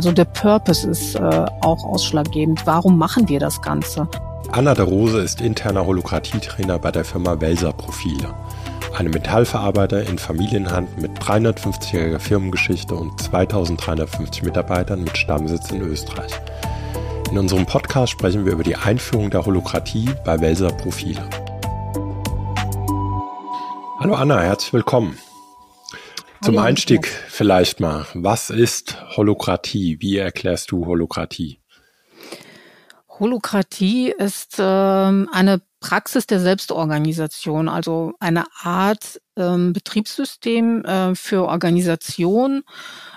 Also der Purpose ist äh, auch ausschlaggebend. Warum machen wir das Ganze? Anna de Rose ist interner Holokratietrainer bei der Firma Welser Profile. Eine Metallverarbeiter in Familienhand mit 350-jähriger Firmengeschichte und 2350 Mitarbeitern mit Stammsitz in Österreich. In unserem Podcast sprechen wir über die Einführung der Holokratie bei Welser Profile. Hallo Anna, herzlich willkommen. Zum Einstieg vielleicht mal, was ist Holokratie? Wie erklärst du Holokratie? Holokratie ist ähm, eine Praxis der Selbstorganisation, also eine Art ähm, Betriebssystem äh, für Organisation,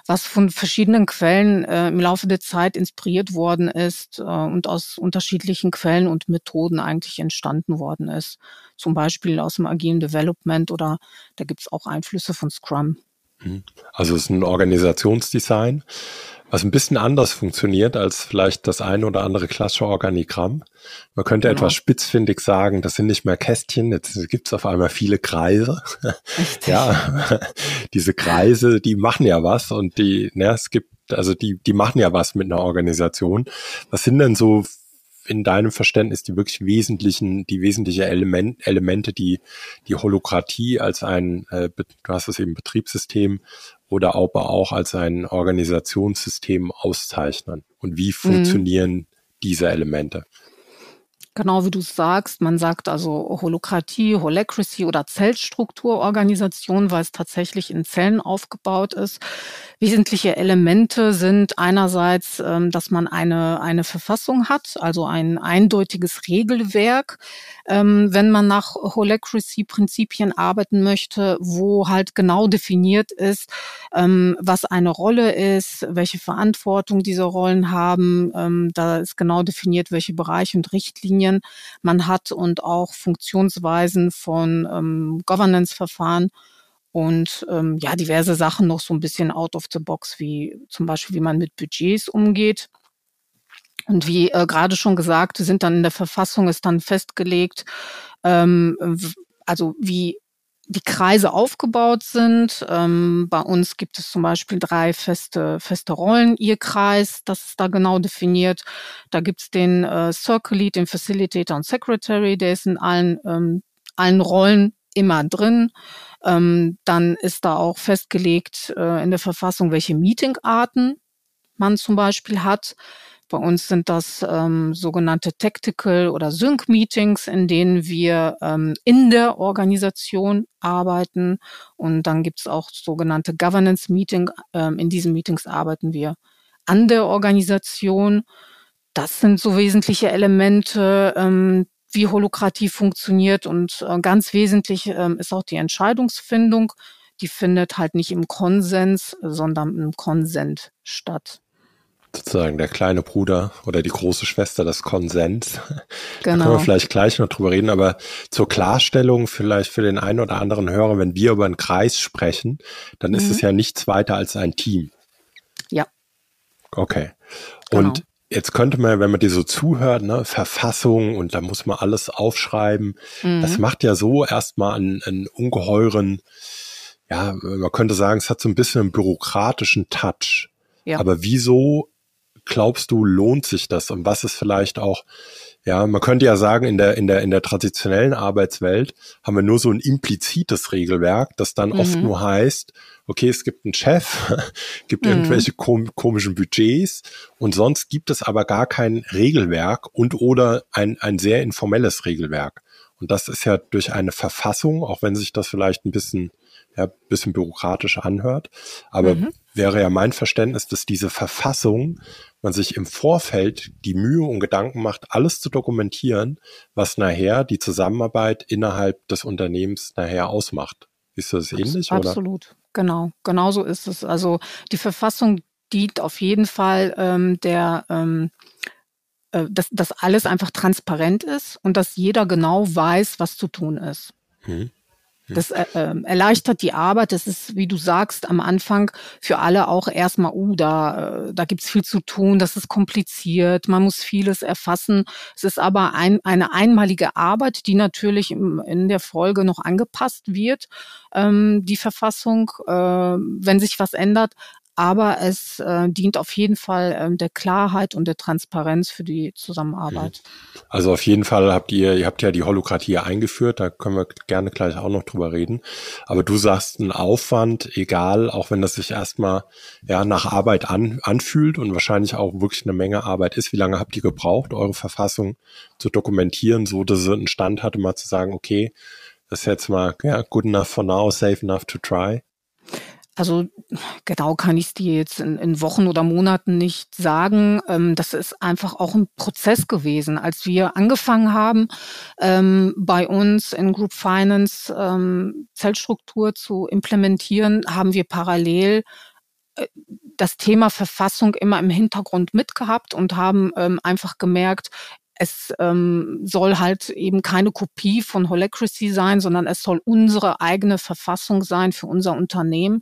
was von verschiedenen Quellen äh, im Laufe der Zeit inspiriert worden ist äh, und aus unterschiedlichen Quellen und Methoden eigentlich entstanden worden ist. Zum Beispiel aus dem agilen Development oder da gibt es auch Einflüsse von Scrum. Mhm. Also es ist ein Organisationsdesign, was ein bisschen anders funktioniert als vielleicht das eine oder andere klassische Organigramm. Man könnte genau. etwas spitzfindig sagen, das sind nicht mehr Kästchen, jetzt gibt es auf einmal viele Kreise. ja, diese Kreise, die machen ja was und die, ne, es gibt, also die, die machen ja was mit einer Organisation. Was sind denn so in deinem Verständnis die wirklich wesentlichen, die wesentliche Element, Elemente, die die Holokratie als ein, äh, du hast es eben Betriebssystem oder aber auch als ein Organisationssystem auszeichnen? Und wie mhm. funktionieren mhm. diese Elemente? Genau wie du sagst, man sagt also Holokratie, Holacracy oder Zellstrukturorganisation, weil es tatsächlich in Zellen aufgebaut ist. Wesentliche Elemente sind einerseits, ähm, dass man eine, eine Verfassung hat, also ein eindeutiges Regelwerk, ähm, wenn man nach Holacracy-Prinzipien arbeiten möchte, wo halt genau definiert ist, ähm, was eine Rolle ist, welche Verantwortung diese Rollen haben. Da ist genau definiert, welche Bereiche und Richtlinien Richtlinien man hat und auch Funktionsweisen von ähm, Governance-Verfahren und ähm, ja, diverse Sachen noch so ein bisschen out of the box, wie zum Beispiel, wie man mit Budgets umgeht. Und wie äh, gerade schon gesagt, sind dann in der Verfassung ist dann festgelegt, ähm, also wie die Kreise aufgebaut sind. Ähm, bei uns gibt es zum Beispiel drei feste, feste Rollen, ihr Kreis, das ist da genau definiert. Da gibt's den äh, Circle Lead, den Facilitator und Secretary, der ist in allen, ähm, allen Rollen immer drin. Ähm, dann ist da auch festgelegt äh, in der Verfassung, welche Meetingarten man zum Beispiel hat. Bei uns sind das ähm, sogenannte Tactical oder Sync-Meetings, in denen wir ähm, in der Organisation arbeiten. Und dann gibt es auch sogenannte Governance-Meeting. Ähm, in diesen Meetings arbeiten wir an der Organisation. Das sind so wesentliche Elemente, ähm, wie Holokratie funktioniert. Und äh, ganz wesentlich ähm, ist auch die Entscheidungsfindung. Die findet halt nicht im Konsens, sondern im Konsent statt sozusagen der kleine Bruder oder die große Schwester des Konsens. Genau. Da können wir genau. vielleicht gleich noch drüber reden, aber zur Klarstellung vielleicht für den einen oder anderen Hörer, wenn wir über einen Kreis sprechen, dann mhm. ist es mhm. ja nichts weiter als ein Team. Ja. Okay. Genau. Und jetzt könnte man, wenn man dir so zuhört, ne, Verfassung und da muss man alles aufschreiben, mhm. das macht ja so erstmal einen, einen ungeheuren, ja, man könnte sagen, es hat so ein bisschen einen bürokratischen Touch. Ja. Aber wieso glaubst du, lohnt sich das? Und was ist vielleicht auch, ja, man könnte ja sagen, in der, in der, in der traditionellen Arbeitswelt haben wir nur so ein implizites Regelwerk, das dann mhm. oft nur heißt, okay, es gibt einen Chef, gibt mhm. irgendwelche kom komischen Budgets und sonst gibt es aber gar kein Regelwerk und oder ein, ein sehr informelles Regelwerk. Und das ist ja durch eine Verfassung, auch wenn sich das vielleicht ein bisschen, ja, bisschen bürokratisch anhört, aber mhm. wäre ja mein Verständnis, dass diese Verfassung man sich im Vorfeld die Mühe und Gedanken macht, alles zu dokumentieren, was nachher die Zusammenarbeit innerhalb des Unternehmens nachher ausmacht. Ist das ähnlich? Absolut, Absolut, genau. Genauso ist es. Also die Verfassung dient auf jeden Fall ähm, der ähm, äh, dass, dass alles einfach transparent ist und dass jeder genau weiß, was zu tun ist. Hm. Das äh, ähm, erleichtert die Arbeit. Das ist, wie du sagst, am Anfang für alle auch erstmal, uh, da, äh, da gibt's viel zu tun, das ist kompliziert, man muss vieles erfassen. Es ist aber ein, eine einmalige Arbeit, die natürlich im, in der Folge noch angepasst wird, ähm, die Verfassung, äh, wenn sich was ändert. Aber es äh, dient auf jeden Fall ähm, der Klarheit und der Transparenz für die Zusammenarbeit. Mhm. Also auf jeden Fall habt ihr, ihr habt ja die Holokratie eingeführt, da können wir gerne gleich auch noch drüber reden. Aber du sagst, ein Aufwand, egal, auch wenn das sich erstmal ja nach Arbeit an, anfühlt und wahrscheinlich auch wirklich eine Menge Arbeit ist. Wie lange habt ihr gebraucht, eure Verfassung zu dokumentieren, so dass es einen Stand hatte, mal zu sagen, okay, das ist jetzt mal ja, good enough for now, safe enough to try? Also genau kann ich es dir jetzt in, in, Wochen oder Monaten nicht sagen. Ähm, das ist einfach auch ein Prozess gewesen. Als wir angefangen haben, ähm, bei uns in Group Finance ähm, Zellstruktur zu implementieren, haben wir parallel äh, das Thema Verfassung immer im Hintergrund mitgehabt und haben ähm, einfach gemerkt, es ähm, soll halt eben keine Kopie von Holacracy sein, sondern es soll unsere eigene Verfassung sein für unser Unternehmen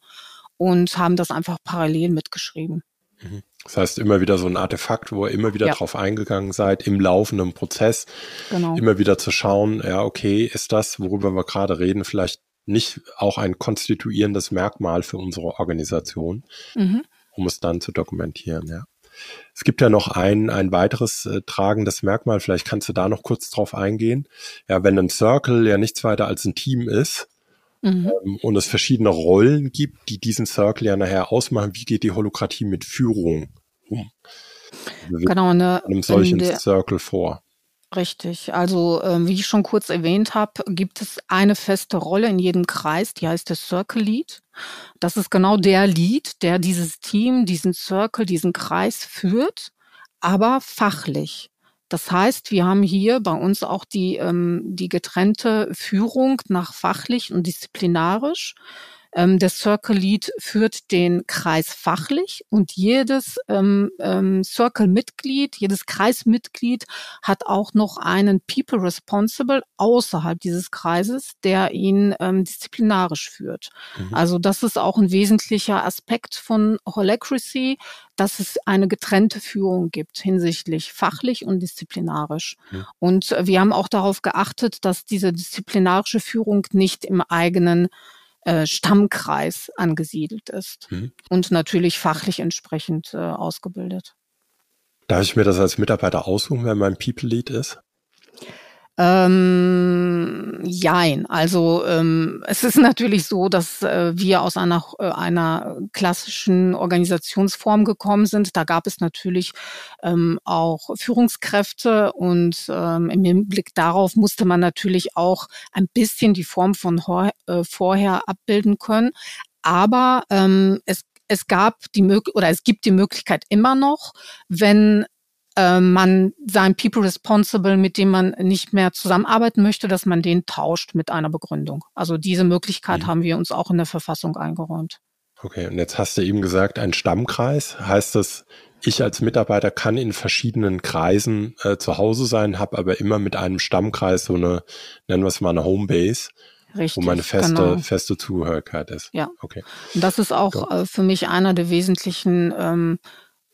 und haben das einfach parallel mitgeschrieben. Mhm. Das heißt, immer wieder so ein Artefakt, wo ihr immer wieder ja. drauf eingegangen seid, im laufenden Prozess, genau. immer wieder zu schauen, ja, okay, ist das, worüber wir gerade reden, vielleicht nicht auch ein konstituierendes Merkmal für unsere Organisation, mhm. um es dann zu dokumentieren, ja. Es gibt ja noch ein, ein weiteres äh, tragendes Merkmal, vielleicht kannst du da noch kurz drauf eingehen. Ja, wenn ein Circle ja nichts weiter als ein Team ist, Mhm. Ähm, und es verschiedene Rollen gibt, die diesen Circle ja nachher ausmachen. Wie geht die Holokratie mit Führung um? Also genau, eine, einem solchen Circle vor. Richtig. Also ähm, wie ich schon kurz erwähnt habe, gibt es eine feste Rolle in jedem Kreis, die heißt der Circle Lead. Das ist genau der Lead, der dieses Team, diesen Circle, diesen Kreis führt, aber fachlich. Das heißt, wir haben hier bei uns auch die, ähm, die getrennte Führung nach fachlich und disziplinarisch. Ähm, der Circle Lead führt den Kreis fachlich und jedes ähm, ähm, Circle-Mitglied, jedes Kreismitglied hat auch noch einen People Responsible außerhalb dieses Kreises, der ihn ähm, disziplinarisch führt. Mhm. Also das ist auch ein wesentlicher Aspekt von Holacracy, dass es eine getrennte Führung gibt hinsichtlich fachlich und disziplinarisch. Mhm. Und wir haben auch darauf geachtet, dass diese disziplinarische Führung nicht im eigenen äh, Stammkreis angesiedelt ist mhm. und natürlich fachlich entsprechend äh, ausgebildet. Darf ich mir das als Mitarbeiter aussuchen, wer mein People Lead ist? Ähm, jein. Also ähm, es ist natürlich so, dass äh, wir aus einer, äh, einer klassischen Organisationsform gekommen sind. Da gab es natürlich ähm, auch Führungskräfte und ähm, im Hinblick darauf musste man natürlich auch ein bisschen die Form von äh, vorher abbilden können. Aber ähm, es es gab die Möglichkeit oder es gibt die Möglichkeit immer noch, wenn äh, man sein People Responsible, mit dem man nicht mehr zusammenarbeiten möchte, dass man den tauscht mit einer Begründung. Also diese Möglichkeit mhm. haben wir uns auch in der Verfassung eingeräumt. Okay, und jetzt hast du eben gesagt, ein Stammkreis. Heißt das, ich als Mitarbeiter kann in verschiedenen Kreisen äh, zu Hause sein, habe aber immer mit einem Stammkreis so eine, nennen wir es mal eine Homebase. Richtig, wo meine feste, genau. feste Zugehörigkeit ist. Ja. Okay. Und das ist auch äh, für mich einer der wesentlichen ähm,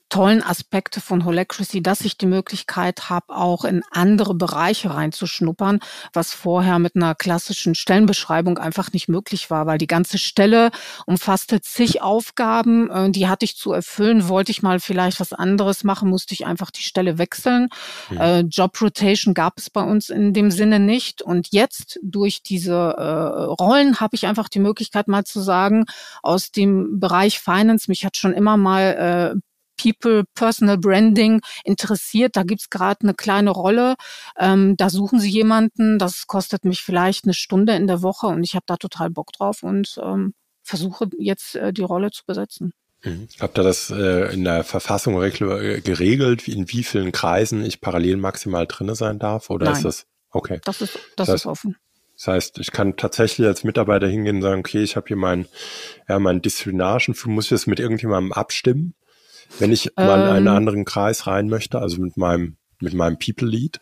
tollen Aspekte von Holacracy, dass ich die Möglichkeit habe, auch in andere Bereiche reinzuschnuppern, was vorher mit einer klassischen Stellenbeschreibung einfach nicht möglich war, weil die ganze Stelle umfasste zig Aufgaben, äh, die hatte ich zu erfüllen. Wollte ich mal vielleicht was anderes machen, musste ich einfach die Stelle wechseln. Mhm. Job Rotation gab es bei uns in dem Sinne nicht. Und jetzt durch diese äh, Rollen habe ich einfach die Möglichkeit mal zu sagen, aus dem Bereich Finance, mich hat schon immer mal People, Personal Branding interessiert, da gibt's gerade eine kleine Rolle. Ähm, da suchen sie jemanden, das kostet mich vielleicht eine Stunde in der Woche und ich habe da total Bock drauf und ähm, versuche jetzt äh, die Rolle zu besetzen. Mhm. Habt ihr das äh, in der Verfassung äh, geregelt, in wie vielen Kreisen ich parallel maximal drinne sein darf? Oder Nein. ist das okay? Das ist, das, das heißt, ist offen. Das heißt, ich kann tatsächlich als Mitarbeiter hingehen und sagen, okay, ich habe hier meinen ja, mein Disziplinarischen, muss ich das mit irgendjemandem abstimmen? Wenn ich mal in einen ähm. anderen Kreis rein möchte, also mit meinem, mit meinem People Lead?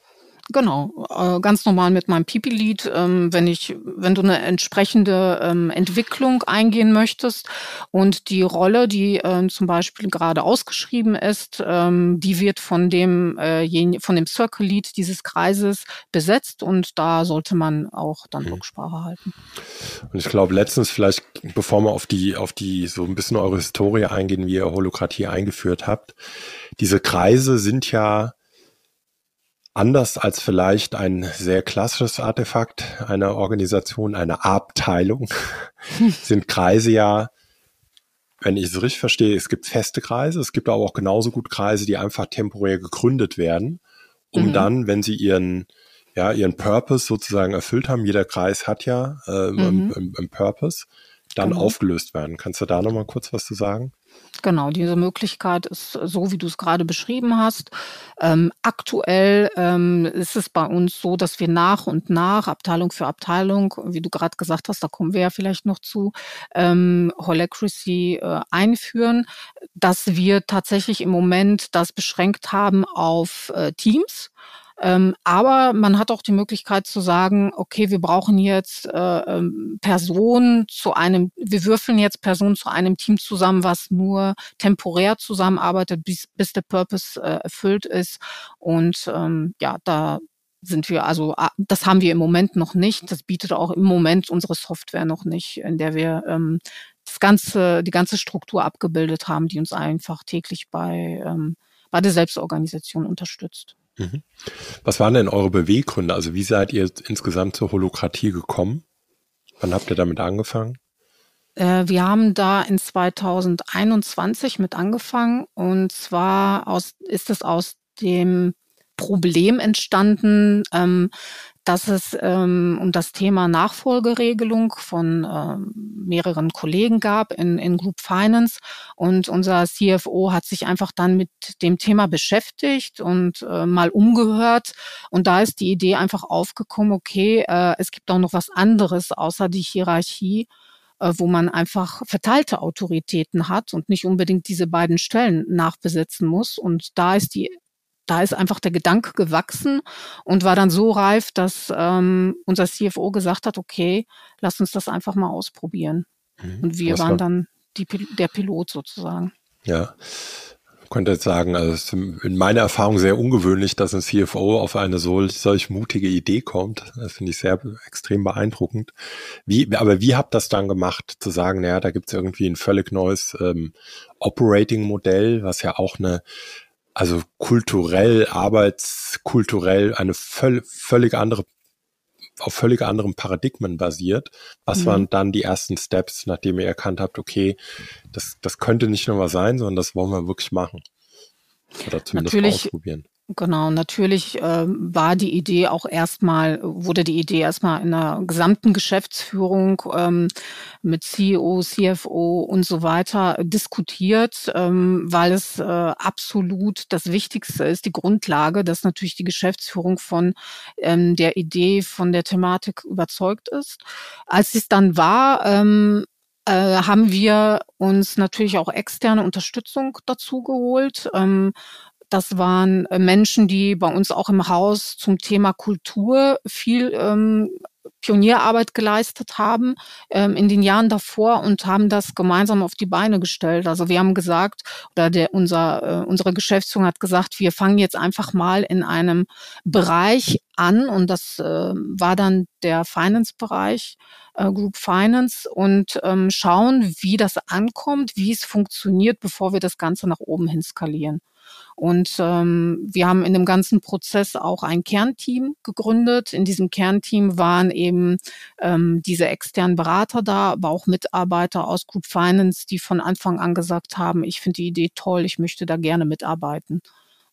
Genau, äh, ganz normal mit meinem Pipi-Lied. Ähm, wenn ich, wenn du eine entsprechende ähm, Entwicklung eingehen möchtest und die Rolle, die äh, zum Beispiel gerade ausgeschrieben ist, ähm, die wird von dem äh, von dem Circle Lead dieses Kreises besetzt und da sollte man auch dann mhm. Rücksprache halten. Und ich glaube, letztens vielleicht, bevor wir auf die auf die so ein bisschen eure Historie eingehen, wie ihr Holokratie eingeführt habt, diese Kreise sind ja Anders als vielleicht ein sehr klassisches Artefakt einer Organisation, einer Abteilung, sind Kreise ja, wenn ich es richtig verstehe, es gibt feste Kreise, es gibt aber auch genauso gut Kreise, die einfach temporär gegründet werden, um mhm. dann, wenn sie ihren, ja, ihren Purpose sozusagen erfüllt haben, jeder Kreis hat ja äh, mhm. einen, einen Purpose, dann genau. aufgelöst werden. Kannst du da nochmal kurz was zu sagen? Genau, diese Möglichkeit ist so, wie du es gerade beschrieben hast. Ähm, aktuell ähm, ist es bei uns so, dass wir nach und nach, Abteilung für Abteilung, wie du gerade gesagt hast, da kommen wir ja vielleicht noch zu, ähm, Holacracy äh, einführen, dass wir tatsächlich im Moment das beschränkt haben auf äh, Teams. Ähm, aber man hat auch die Möglichkeit zu sagen, okay, wir brauchen jetzt äh, ähm, Personen zu einem, wir würfeln jetzt Personen zu einem Team zusammen, was nur temporär zusammenarbeitet, bis, bis der Purpose äh, erfüllt ist. Und ähm, ja, da sind wir, also das haben wir im Moment noch nicht. Das bietet auch im Moment unsere Software noch nicht, in der wir ähm, das ganze, die ganze Struktur abgebildet haben, die uns einfach täglich bei, ähm, bei der Selbstorganisation unterstützt. Mhm. Was waren denn eure Beweggründe? Also wie seid ihr insgesamt zur Holokratie gekommen? Wann habt ihr damit angefangen? Äh, wir haben da in 2021 mit angefangen und zwar aus, ist es aus dem Problem entstanden, ähm, dass es ähm, um das Thema Nachfolgeregelung von ähm, mehreren Kollegen gab in, in Group Finance. Und unser CFO hat sich einfach dann mit dem Thema beschäftigt und äh, mal umgehört. Und da ist die Idee einfach aufgekommen, okay, äh, es gibt auch noch was anderes außer die Hierarchie äh, wo man einfach verteilte Autoritäten hat und nicht unbedingt diese beiden Stellen nachbesetzen muss. Und da ist die da ist einfach der Gedanke gewachsen und war dann so reif, dass ähm, unser CFO gesagt hat, okay, lass uns das einfach mal ausprobieren. Mhm. Und wir waren war? dann die, der Pilot sozusagen. Ja. Ich könnte jetzt sagen, also es ist in meiner Erfahrung sehr ungewöhnlich, dass ein CFO auf eine solch, solch mutige Idee kommt. Das finde ich sehr extrem beeindruckend. Wie, aber wie habt ihr das dann gemacht, zu sagen, naja, da gibt es irgendwie ein völlig neues ähm, Operating-Modell, was ja auch eine also kulturell, arbeitskulturell eine völ völlig andere, auf völlig anderen Paradigmen basiert. Was mhm. waren dann die ersten Steps, nachdem ihr erkannt habt, okay, das, das könnte nicht nur was sein, sondern das wollen wir wirklich machen? Oder zumindest Natürlich, ausprobieren. Genau, natürlich äh, war die Idee auch erstmal, wurde die Idee erstmal in der gesamten Geschäftsführung ähm, mit CEO, CFO und so weiter diskutiert, ähm, weil es äh, absolut das Wichtigste ist, die Grundlage, dass natürlich die Geschäftsführung von ähm, der Idee, von der Thematik überzeugt ist. Als es dann war, ähm, äh, haben wir uns natürlich auch externe Unterstützung dazu geholt. Ähm, das waren äh, Menschen, die bei uns auch im Haus zum Thema Kultur viel ähm, Pionierarbeit geleistet haben ähm, in den Jahren davor und haben das gemeinsam auf die Beine gestellt. Also wir haben gesagt, oder der, unser, äh, unsere Geschäftsführung hat gesagt, wir fangen jetzt einfach mal in einem Bereich an und das äh, war dann der Finance-Bereich, äh, Group Finance und ähm, schauen, wie das ankommt, wie es funktioniert, bevor wir das Ganze nach oben hin skalieren. Und ähm, wir haben in dem ganzen Prozess auch ein Kernteam gegründet. In diesem Kernteam waren eben ähm, diese externen Berater da, aber auch Mitarbeiter aus Group Finance, die von Anfang an gesagt haben, ich finde die Idee toll, ich möchte da gerne mitarbeiten.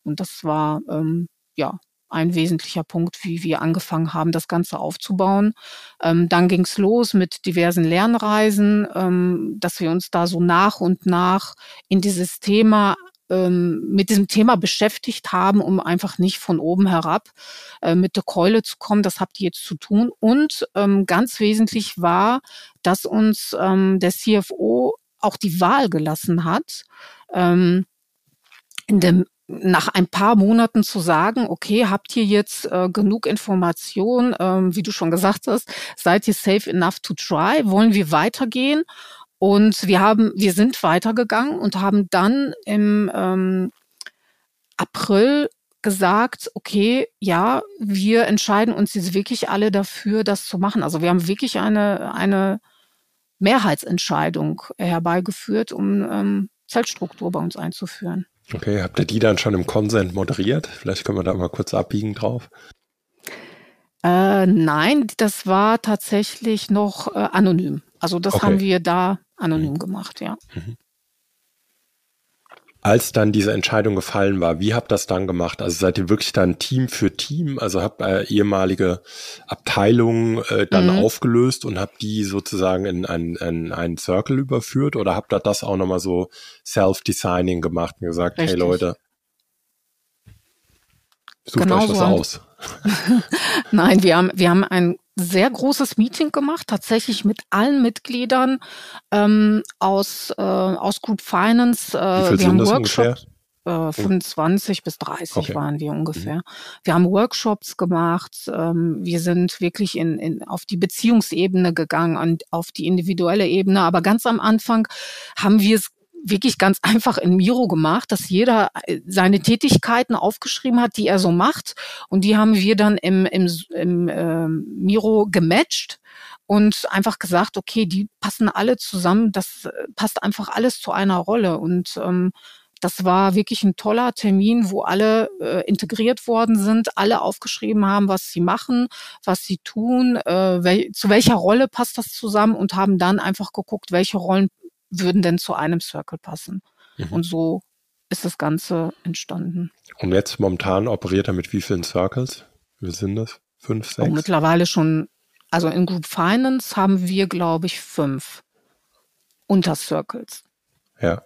Und das war ähm, ja ein wesentlicher Punkt, wie wir angefangen haben, das Ganze aufzubauen. Ähm, dann ging es los mit diversen Lernreisen, ähm, dass wir uns da so nach und nach in dieses Thema ähm, mit diesem Thema beschäftigt haben, um einfach nicht von oben herab äh, mit der Keule zu kommen. Das habt ihr jetzt zu tun. Und ähm, ganz wesentlich war, dass uns ähm, der CFO auch die Wahl gelassen hat, ähm, in dem nach ein paar Monaten zu sagen, okay, habt ihr jetzt äh, genug Information, ähm, wie du schon gesagt hast, seid ihr safe enough to try, wollen wir weitergehen? Und wir haben, wir sind weitergegangen und haben dann im ähm, April gesagt, okay, ja, wir entscheiden uns jetzt wirklich alle dafür, das zu machen. Also wir haben wirklich eine, eine Mehrheitsentscheidung herbeigeführt, um ähm, Zeltstruktur bei uns einzuführen. Okay, habt ihr die dann schon im Consent moderiert? Vielleicht können wir da mal kurz abbiegen drauf. Äh, nein, das war tatsächlich noch äh, anonym. Also das okay. haben wir da anonym mhm. gemacht, ja. Mhm als dann diese Entscheidung gefallen war, wie habt ihr das dann gemacht? Also seid ihr wirklich dann Team für Team, also habt ihr ehemalige Abteilungen äh, dann mhm. aufgelöst und habt die sozusagen in einen, in einen Circle überführt oder habt ihr das auch nochmal so Self-Designing gemacht und gesagt, Richtig. hey Leute, sucht genau euch was so aus? Nein, wir haben, wir haben ein sehr großes Meeting gemacht, tatsächlich mit allen Mitgliedern ähm, aus, äh, aus Group Finance. Äh, wir haben Workshops. Äh, 25 bis 30 okay. waren wir ungefähr. Mhm. Wir haben Workshops gemacht. Ähm, wir sind wirklich in, in, auf die Beziehungsebene gegangen und auf die individuelle Ebene. Aber ganz am Anfang haben wir es wirklich ganz einfach in Miro gemacht, dass jeder äh, seine Tätigkeiten aufgeschrieben hat, die er so macht. Und die haben wir dann im, im, im äh, Miro gematcht und einfach gesagt, okay, die passen alle zusammen, das äh, passt einfach alles zu einer Rolle. Und ähm, das war wirklich ein toller Termin, wo alle äh, integriert worden sind, alle aufgeschrieben haben, was sie machen, was sie tun, äh, wel zu welcher Rolle passt das zusammen und haben dann einfach geguckt, welche Rollen würden denn zu einem Circle passen. Mhm. Und so ist das Ganze entstanden. Und jetzt momentan operiert er mit wie vielen Circles? Wie sind das? Fünf, sechs? Oh, mittlerweile schon, also in Group Finance haben wir, glaube ich, fünf Untercircles. Ja.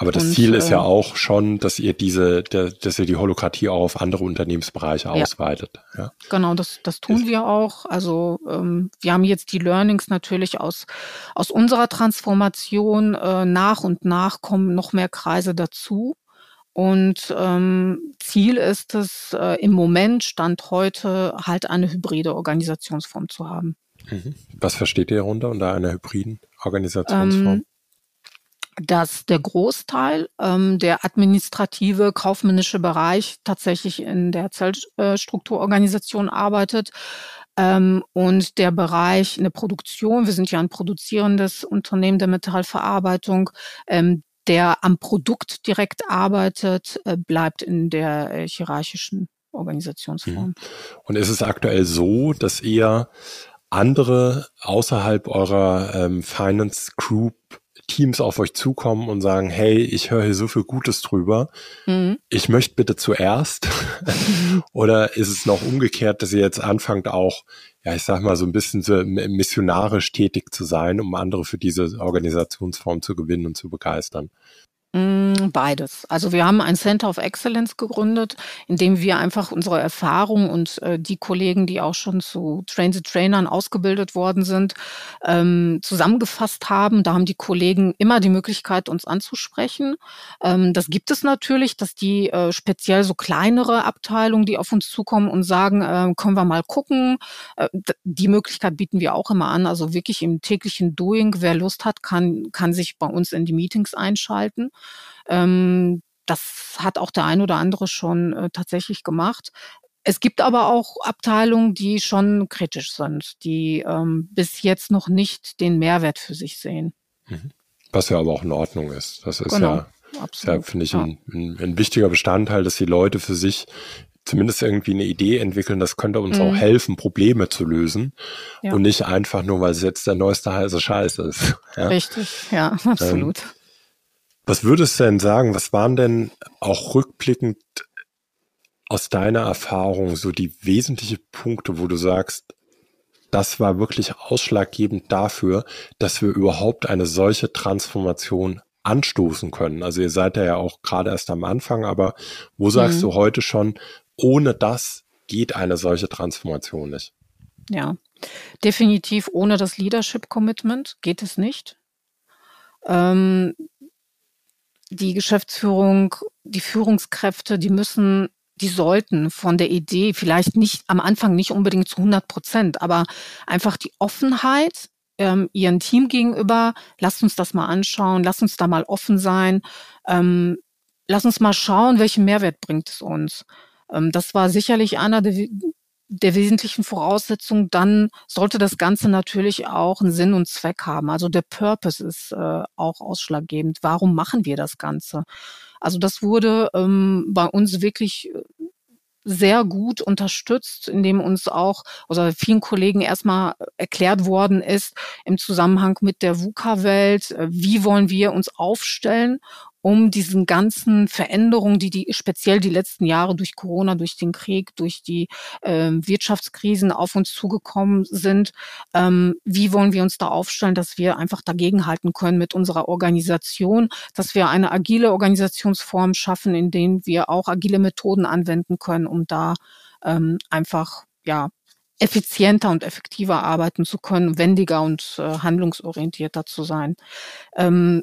Aber das und, Ziel ist ja äh, auch schon, dass ihr diese, dass ihr die Holokratie auch auf andere Unternehmensbereiche ja. ausweitet. Ja. Genau, das, das tun wir auch. Also ähm, wir haben jetzt die Learnings natürlich aus, aus unserer Transformation. Äh, nach und nach kommen noch mehr Kreise dazu. Und ähm, Ziel ist es, äh, im Moment, Stand heute, halt eine hybride Organisationsform zu haben. Mhm. Was versteht ihr darunter unter einer hybriden Organisationsform? Ähm, dass der Großteil, ähm, der administrative, kaufmännische Bereich tatsächlich in der Zellstrukturorganisation arbeitet. Ähm, und der Bereich eine Produktion, wir sind ja ein produzierendes Unternehmen der Metallverarbeitung, ähm, der am Produkt direkt arbeitet, äh, bleibt in der äh, hierarchischen Organisationsform. Mhm. Und ist es aktuell so, dass ihr andere außerhalb eurer ähm, Finance Group Teams auf euch zukommen und sagen, hey, ich höre hier so viel Gutes drüber. Mhm. Ich möchte bitte zuerst. Oder ist es noch umgekehrt, dass ihr jetzt anfangt auch, ja, ich sag mal, so ein bisschen so missionarisch tätig zu sein, um andere für diese Organisationsform zu gewinnen und zu begeistern? Mm, beides. Also wir haben ein Center of Excellence gegründet, in dem wir einfach unsere Erfahrung und äh, die Kollegen, die auch schon zu Train the Trainern ausgebildet worden sind, ähm, zusammengefasst haben. Da haben die Kollegen immer die Möglichkeit, uns anzusprechen. Ähm, das gibt es natürlich, dass die äh, speziell so kleinere Abteilungen, die auf uns zukommen und sagen, äh, können wir mal gucken. Äh, die Möglichkeit bieten wir auch immer an. Also wirklich im täglichen Doing, wer Lust hat, kann, kann sich bei uns in die Meetings einschalten. Ähm, das hat auch der ein oder andere schon äh, tatsächlich gemacht. Es gibt aber auch Abteilungen, die schon kritisch sind, die ähm, bis jetzt noch nicht den Mehrwert für sich sehen. Mhm. Was ja aber auch in Ordnung ist. Das ist genau, ja, ja finde ich, ja. Ein, ein, ein, wichtiger Bestandteil, dass die Leute für sich zumindest irgendwie eine Idee entwickeln, das könnte uns mhm. auch helfen, Probleme zu lösen. Ja. Und nicht einfach nur, weil es jetzt der neueste heiße Scheiß ist. Ja. Richtig, ja, absolut. Ähm, was würdest du denn sagen, was waren denn auch rückblickend aus deiner Erfahrung so die wesentlichen Punkte, wo du sagst, das war wirklich ausschlaggebend dafür, dass wir überhaupt eine solche Transformation anstoßen können. Also ihr seid ja auch gerade erst am Anfang, aber wo sagst mhm. du heute schon, ohne das geht eine solche Transformation nicht? Ja, definitiv ohne das Leadership Commitment geht es nicht. Ähm, die Geschäftsführung, die Führungskräfte, die müssen die sollten von der Idee vielleicht nicht am Anfang nicht unbedingt zu 100 Prozent, aber einfach die Offenheit ähm, ihren Team gegenüber. Lasst uns das mal anschauen, lasst uns da mal offen sein, ähm, lasst uns mal schauen, welchen Mehrwert bringt es uns. Ähm, das war sicherlich einer der, der wesentlichen Voraussetzungen. Dann sollte das Ganze natürlich auch einen Sinn und Zweck haben. Also der Purpose ist äh, auch ausschlaggebend. Warum machen wir das Ganze? Also das wurde ähm, bei uns wirklich äh, sehr gut unterstützt, indem uns auch, oder vielen Kollegen erstmal erklärt worden ist im Zusammenhang mit der VUCA-Welt, äh, wie wollen wir uns aufstellen, um diesen ganzen Veränderungen, die die speziell die letzten Jahre durch Corona, durch den Krieg, durch die äh, Wirtschaftskrisen auf uns zugekommen sind, ähm, wie wollen wir uns da aufstellen, dass wir einfach dagegenhalten können mit unserer Organisation, dass wir eine agile Organisationsform schaffen, in denen wir auch agile Methoden anwenden können, um da ähm, einfach ja effizienter und effektiver arbeiten zu können, wendiger und äh, handlungsorientierter zu sein. Ähm,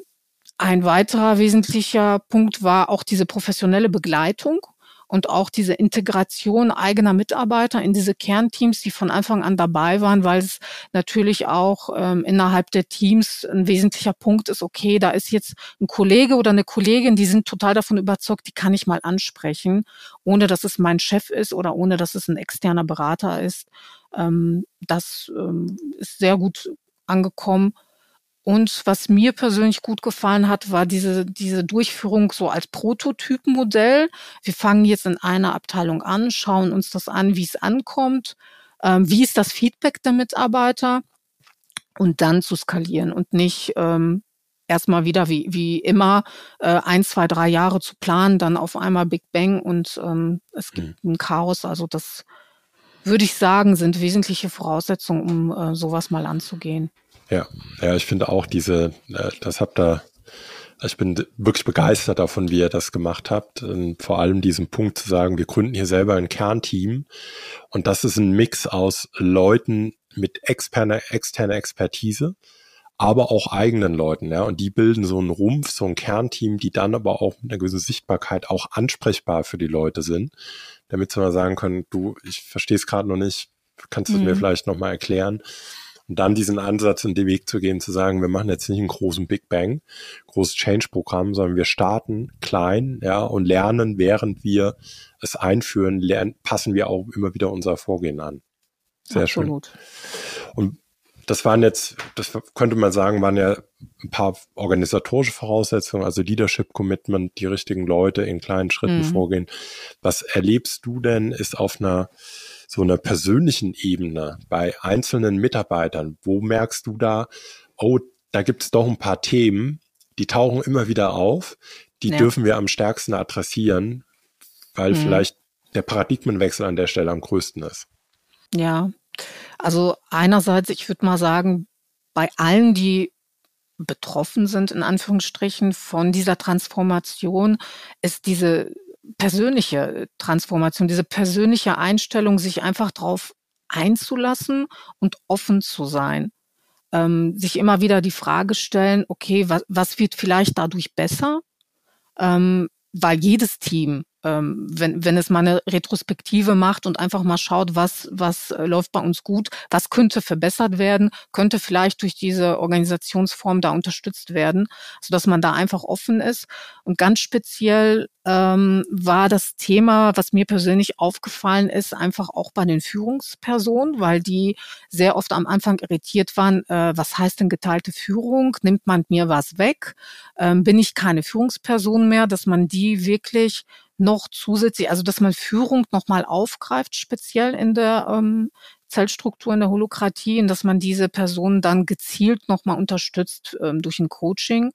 ein weiterer wesentlicher Punkt war auch diese professionelle Begleitung und auch diese Integration eigener Mitarbeiter in diese Kernteams, die von Anfang an dabei waren, weil es natürlich auch ähm, innerhalb der Teams ein wesentlicher Punkt ist, okay, da ist jetzt ein Kollege oder eine Kollegin, die sind total davon überzeugt, die kann ich mal ansprechen, ohne dass es mein Chef ist oder ohne dass es ein externer Berater ist. Ähm, das ähm, ist sehr gut angekommen. Und was mir persönlich gut gefallen hat, war diese, diese Durchführung so als Prototypenmodell. Wir fangen jetzt in einer Abteilung an, schauen uns das an, wie es ankommt, ähm, wie ist das Feedback der Mitarbeiter und dann zu skalieren und nicht ähm, erstmal wieder wie, wie immer äh, ein, zwei, drei Jahre zu planen, dann auf einmal Big Bang und ähm, es gibt mhm. ein Chaos. Also das würde ich sagen, sind wesentliche Voraussetzungen, um äh, sowas mal anzugehen. Ja, ja, ich finde auch diese, äh, das habt ihr, ich bin wirklich begeistert davon, wie ihr das gemacht habt. Und vor allem diesen Punkt zu sagen, wir gründen hier selber ein Kernteam. Und das ist ein Mix aus Leuten mit externer, externer Expertise, aber auch eigenen Leuten, ja. Und die bilden so einen Rumpf, so ein Kernteam, die dann aber auch mit einer gewissen Sichtbarkeit auch ansprechbar für die Leute sind, damit sie mal sagen können, du, ich verstehe es gerade noch nicht, kannst du mhm. mir vielleicht nochmal erklären? Und dann diesen Ansatz und den Weg zu gehen, zu sagen, wir machen jetzt nicht einen großen Big Bang, großes Change-Programm, sondern wir starten klein, ja, und lernen, während wir es einführen, lernen, passen wir auch immer wieder unser Vorgehen an. Sehr Absolut. schön. Und das waren jetzt, das könnte man sagen, waren ja ein paar organisatorische Voraussetzungen, also Leadership Commitment, die richtigen Leute in kleinen Schritten mhm. vorgehen. Was erlebst du denn, ist auf einer so einer persönlichen Ebene bei einzelnen Mitarbeitern, wo merkst du da, oh, da gibt es doch ein paar Themen, die tauchen immer wieder auf, die ja. dürfen wir am stärksten adressieren, weil mhm. vielleicht der Paradigmenwechsel an der Stelle am größten ist. Ja, also einerseits, ich würde mal sagen, bei allen, die betroffen sind, in Anführungsstrichen, von dieser Transformation, ist diese persönliche Transformation, diese persönliche Einstellung, sich einfach darauf einzulassen und offen zu sein. Ähm, sich immer wieder die Frage stellen, okay, was, was wird vielleicht dadurch besser? Ähm, weil jedes Team ähm, wenn, wenn es mal eine Retrospektive macht und einfach mal schaut, was, was äh, läuft bei uns gut, was könnte verbessert werden, könnte vielleicht durch diese Organisationsform da unterstützt werden, sodass man da einfach offen ist. Und ganz speziell ähm, war das Thema, was mir persönlich aufgefallen ist, einfach auch bei den Führungspersonen, weil die sehr oft am Anfang irritiert waren, äh, was heißt denn geteilte Führung? Nimmt man mir was weg? Ähm, bin ich keine Führungsperson mehr? Dass man die wirklich noch zusätzlich, also dass man Führung nochmal aufgreift, speziell in der ähm, Zellstruktur in der Holokratie, und dass man diese Personen dann gezielt nochmal unterstützt ähm, durch ein Coaching.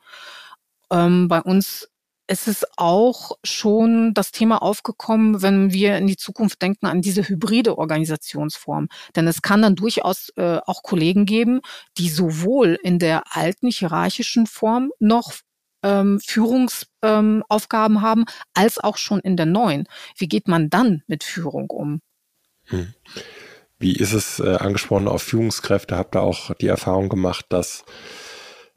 Ähm, bei uns ist es auch schon das Thema aufgekommen, wenn wir in die Zukunft denken an diese hybride Organisationsform. Denn es kann dann durchaus äh, auch Kollegen geben, die sowohl in der alten hierarchischen Form noch ähm, Führungsaufgaben ähm, haben, als auch schon in der neuen. Wie geht man dann mit Führung um? Hm. Wie ist es äh, angesprochen auf Führungskräfte? Habt ihr auch die Erfahrung gemacht, dass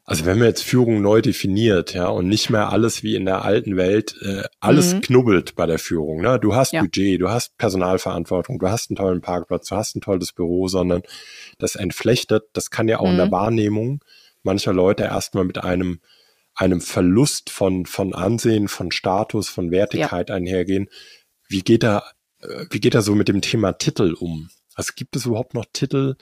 Also wenn man jetzt Führung neu definiert, ja, und nicht mehr alles wie in der alten Welt, äh, alles mhm. knubbelt bei der Führung. Ne? Du hast ja. Budget, du hast Personalverantwortung, du hast einen tollen Parkplatz, du hast ein tolles Büro, sondern das entflechtet, das kann ja auch mhm. in der mhm. Wahrnehmung mancher Leute erstmal mit einem einem Verlust von, von Ansehen, von Status, von Wertigkeit ja. einhergehen. Wie geht er, äh, wie geht er so mit dem Thema Titel um? Also gibt es überhaupt noch Titel,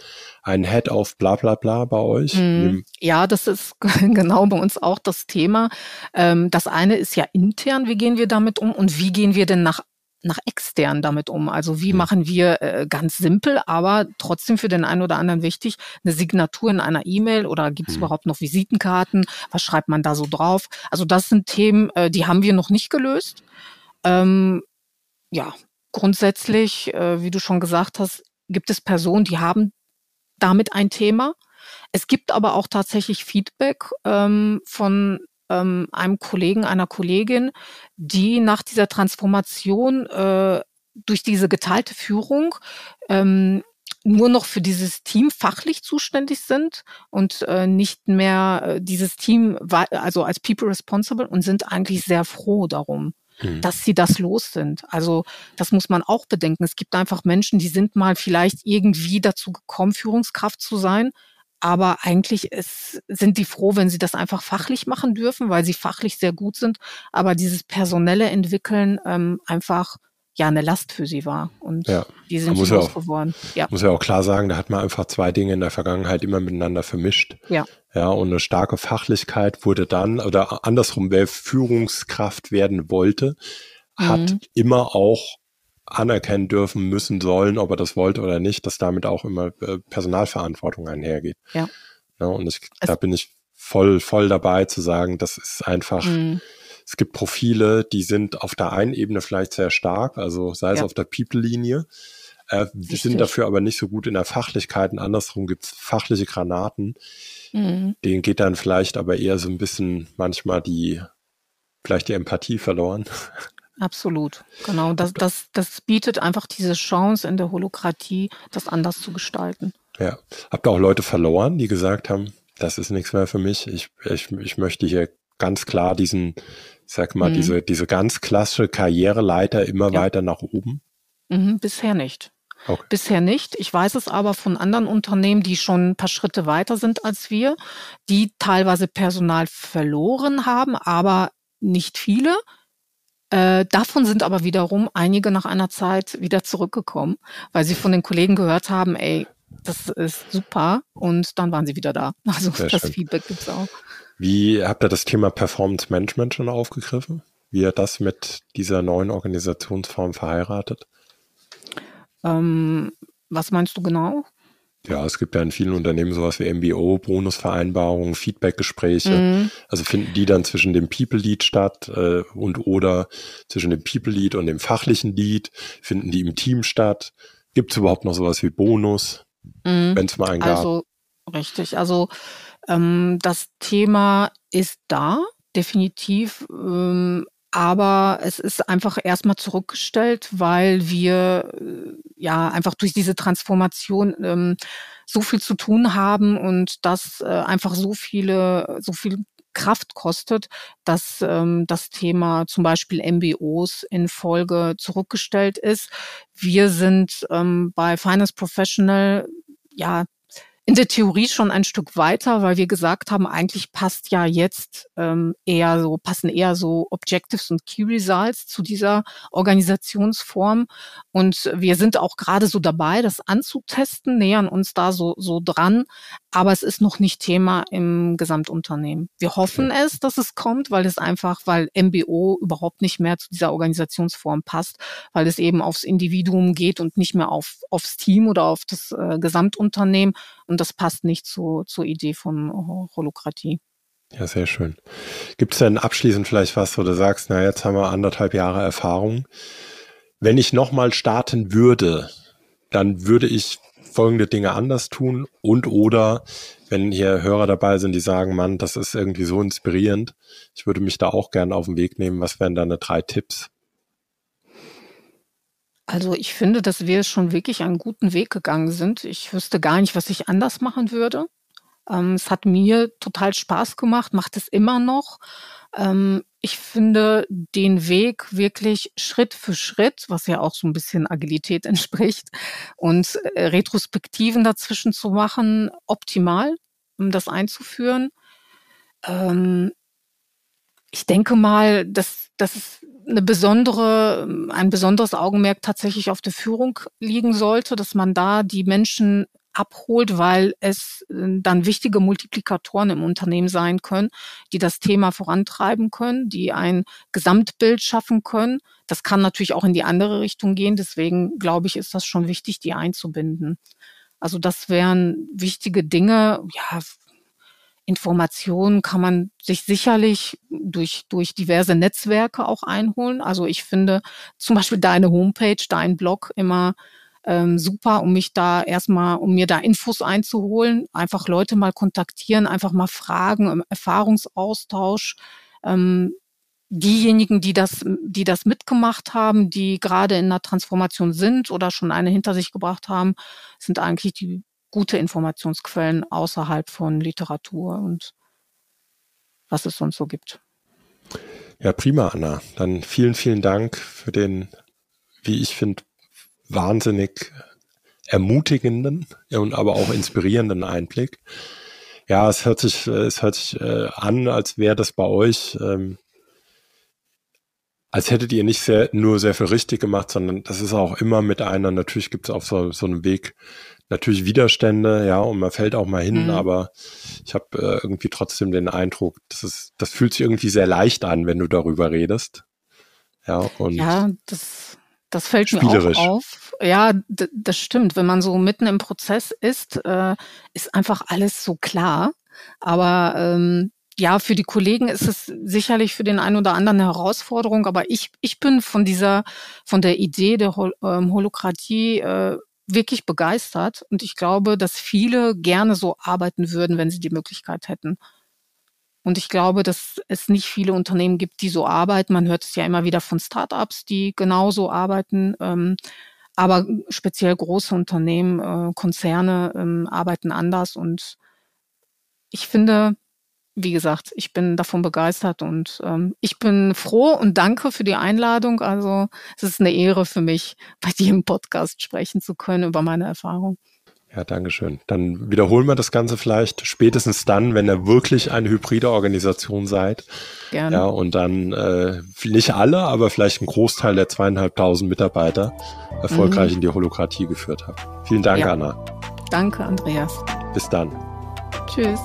ein Head auf bla bla bla bei euch? Mm, ja, das ist genau bei uns auch das Thema. Ähm, das eine ist ja intern, wie gehen wir damit um und wie gehen wir denn nach nach extern damit um? Also wie mhm. machen wir äh, ganz simpel, aber trotzdem für den einen oder anderen wichtig, eine Signatur in einer E-Mail oder gibt es mhm. überhaupt noch Visitenkarten? Was schreibt man da so drauf? Also das sind Themen, äh, die haben wir noch nicht gelöst. Ähm, ja, grundsätzlich, äh, wie du schon gesagt hast, gibt es Personen, die haben damit ein Thema. Es gibt aber auch tatsächlich Feedback ähm, von ähm, einem Kollegen, einer Kollegin, die nach dieser Transformation äh, durch diese geteilte Führung ähm, nur noch für dieses Team fachlich zuständig sind und äh, nicht mehr äh, dieses Team, also als People Responsible und sind eigentlich sehr froh darum, mhm. dass sie das los sind. Also das muss man auch bedenken. Es gibt einfach Menschen, die sind mal vielleicht irgendwie dazu gekommen, Führungskraft zu sein, aber eigentlich ist, sind die froh, wenn sie das einfach fachlich machen dürfen, weil sie fachlich sehr gut sind. Aber dieses personelle Entwickeln ähm, einfach ja eine Last für sie war. Und ja. die sind muss ja geworden. Ja. Muss ja auch klar sagen, da hat man einfach zwei Dinge in der Vergangenheit immer miteinander vermischt. Ja. Ja, und eine starke Fachlichkeit wurde dann, oder andersrum, wer Führungskraft werden wollte, hat mhm. immer auch anerkennen dürfen, müssen, sollen, ob er das wollte oder nicht, dass damit auch immer äh, Personalverantwortung einhergeht. Ja. ja und ich, da bin ich voll, voll dabei zu sagen, das ist einfach, mhm. es gibt Profile, die sind auf der einen Ebene vielleicht sehr stark, also sei es ja. auf der People-Linie, äh, sind dafür aber nicht so gut in der Fachlichkeit und andersrum gibt's fachliche Granaten, mhm. denen geht dann vielleicht aber eher so ein bisschen manchmal die, vielleicht die Empathie verloren. Absolut, genau. Das, das, das bietet einfach diese Chance in der Holokratie, das anders zu gestalten. Ja. Habt ihr auch Leute verloren, die gesagt haben, das ist nichts mehr für mich. Ich, ich, ich möchte hier ganz klar diesen, sag mal, mhm. diese, diese ganz klassische Karriereleiter immer ja. weiter nach oben? Mhm, bisher nicht. Okay. Bisher nicht. Ich weiß es aber von anderen Unternehmen, die schon ein paar Schritte weiter sind als wir, die teilweise Personal verloren haben, aber nicht viele. Äh, davon sind aber wiederum einige nach einer Zeit wieder zurückgekommen, weil sie von den Kollegen gehört haben, ey, das ist super und dann waren sie wieder da. Also Sehr das schön. Feedback gibt's auch. Wie habt ihr das Thema Performance Management schon aufgegriffen? Wie ihr das mit dieser neuen Organisationsform verheiratet? Ähm, was meinst du genau? Ja, es gibt ja in vielen Unternehmen sowas wie MBO, Bonusvereinbarungen, Feedbackgespräche. Mhm. Also finden die dann zwischen dem People Lead statt äh, und oder zwischen dem People Lead und dem fachlichen Lead? Finden die im Team statt? Gibt es überhaupt noch sowas wie Bonus, mhm. wenn es mal einen gab? Also richtig. Also ähm, das Thema ist da definitiv. Ähm, aber es ist einfach erstmal zurückgestellt, weil wir äh, ja einfach durch diese Transformation ähm, so viel zu tun haben und das äh, einfach so viele, so viel Kraft kostet, dass ähm, das Thema zum Beispiel MBOs in Folge zurückgestellt ist. Wir sind ähm, bei Finance Professional ja in der Theorie schon ein Stück weiter, weil wir gesagt haben, eigentlich passt ja jetzt ähm, eher so, passen eher so Objectives und Key Results zu dieser Organisationsform. Und wir sind auch gerade so dabei, das anzutesten, nähern uns da so, so dran. Aber es ist noch nicht Thema im Gesamtunternehmen. Wir hoffen es, dass es kommt, weil es einfach, weil MBO überhaupt nicht mehr zu dieser Organisationsform passt, weil es eben aufs Individuum geht und nicht mehr auf, aufs Team oder auf das äh, Gesamtunternehmen. Und das passt nicht zu, zur Idee von Holokratie. Ja, sehr schön. Gibt es denn abschließend vielleicht was, wo du sagst, na, jetzt haben wir anderthalb Jahre Erfahrung. Wenn ich nochmal starten würde, dann würde ich folgende Dinge anders tun und oder wenn hier Hörer dabei sind, die sagen, Mann, das ist irgendwie so inspirierend, ich würde mich da auch gerne auf den Weg nehmen. Was wären deine drei Tipps? Also ich finde, dass wir schon wirklich einen guten Weg gegangen sind. Ich wüsste gar nicht, was ich anders machen würde. Ähm, es hat mir total Spaß gemacht, macht es immer noch. Ähm, ich finde den Weg wirklich Schritt für Schritt, was ja auch so ein bisschen Agilität entspricht, und äh, Retrospektiven dazwischen zu machen, optimal, um das einzuführen. Ähm, ich denke mal, dass, dass eine besondere, ein besonderes Augenmerk tatsächlich auf der Führung liegen sollte, dass man da die Menschen abholt, weil es äh, dann wichtige Multiplikatoren im Unternehmen sein können, die das Thema vorantreiben können, die ein Gesamtbild schaffen können. Das kann natürlich auch in die andere Richtung gehen. Deswegen glaube ich, ist das schon wichtig, die einzubinden. Also das wären wichtige Dinge. Ja, Informationen kann man sich sicherlich durch, durch diverse Netzwerke auch einholen. Also ich finde zum Beispiel deine Homepage, dein Blog immer ähm, super, um mich da erstmal, um mir da Infos einzuholen, einfach Leute mal kontaktieren, einfach mal fragen, Erfahrungsaustausch. Ähm, diejenigen, die das, die das mitgemacht haben, die gerade in einer Transformation sind oder schon eine hinter sich gebracht haben, sind eigentlich die gute Informationsquellen außerhalb von Literatur und was es sonst so gibt. Ja, prima, Anna. Dann vielen, vielen Dank für den, wie ich finde, wahnsinnig ermutigenden und aber auch inspirierenden Einblick. Ja, es hört sich, es hört sich äh, an, als wäre das bei euch, ähm, als hättet ihr nicht sehr, nur sehr viel richtig gemacht, sondern das ist auch immer mit einer, natürlich gibt es auf so, so einem Weg natürlich Widerstände, ja, und man fällt auch mal hin, mhm. aber ich habe äh, irgendwie trotzdem den Eindruck, das ist, das fühlt sich irgendwie sehr leicht an, wenn du darüber redest. Ja, und ja, das das fällt mir auch auf. Ja, das stimmt. Wenn man so mitten im Prozess ist, äh, ist einfach alles so klar. Aber ähm, ja, für die Kollegen ist es sicherlich für den einen oder anderen eine Herausforderung. Aber ich, ich bin von dieser, von der Idee der Hol ähm, Holokratie äh, wirklich begeistert. Und ich glaube, dass viele gerne so arbeiten würden, wenn sie die Möglichkeit hätten. Und ich glaube, dass es nicht viele Unternehmen gibt, die so arbeiten. Man hört es ja immer wieder von Startups, die genauso arbeiten. Ähm, aber speziell große Unternehmen, äh, Konzerne ähm, arbeiten anders. Und ich finde, wie gesagt, ich bin davon begeistert und ähm, ich bin froh und danke für die Einladung. Also es ist eine Ehre für mich, bei dir im Podcast sprechen zu können über meine Erfahrung. Ja, Dankeschön. Dann wiederholen wir das Ganze vielleicht spätestens dann, wenn ihr wirklich eine hybride Organisation seid. Gerne. Ja, und dann äh, nicht alle, aber vielleicht ein Großteil der zweieinhalbtausend Mitarbeiter erfolgreich mhm. in die Holokratie geführt habt. Vielen Dank, ja. Anna. Danke, Andreas. Bis dann. Tschüss.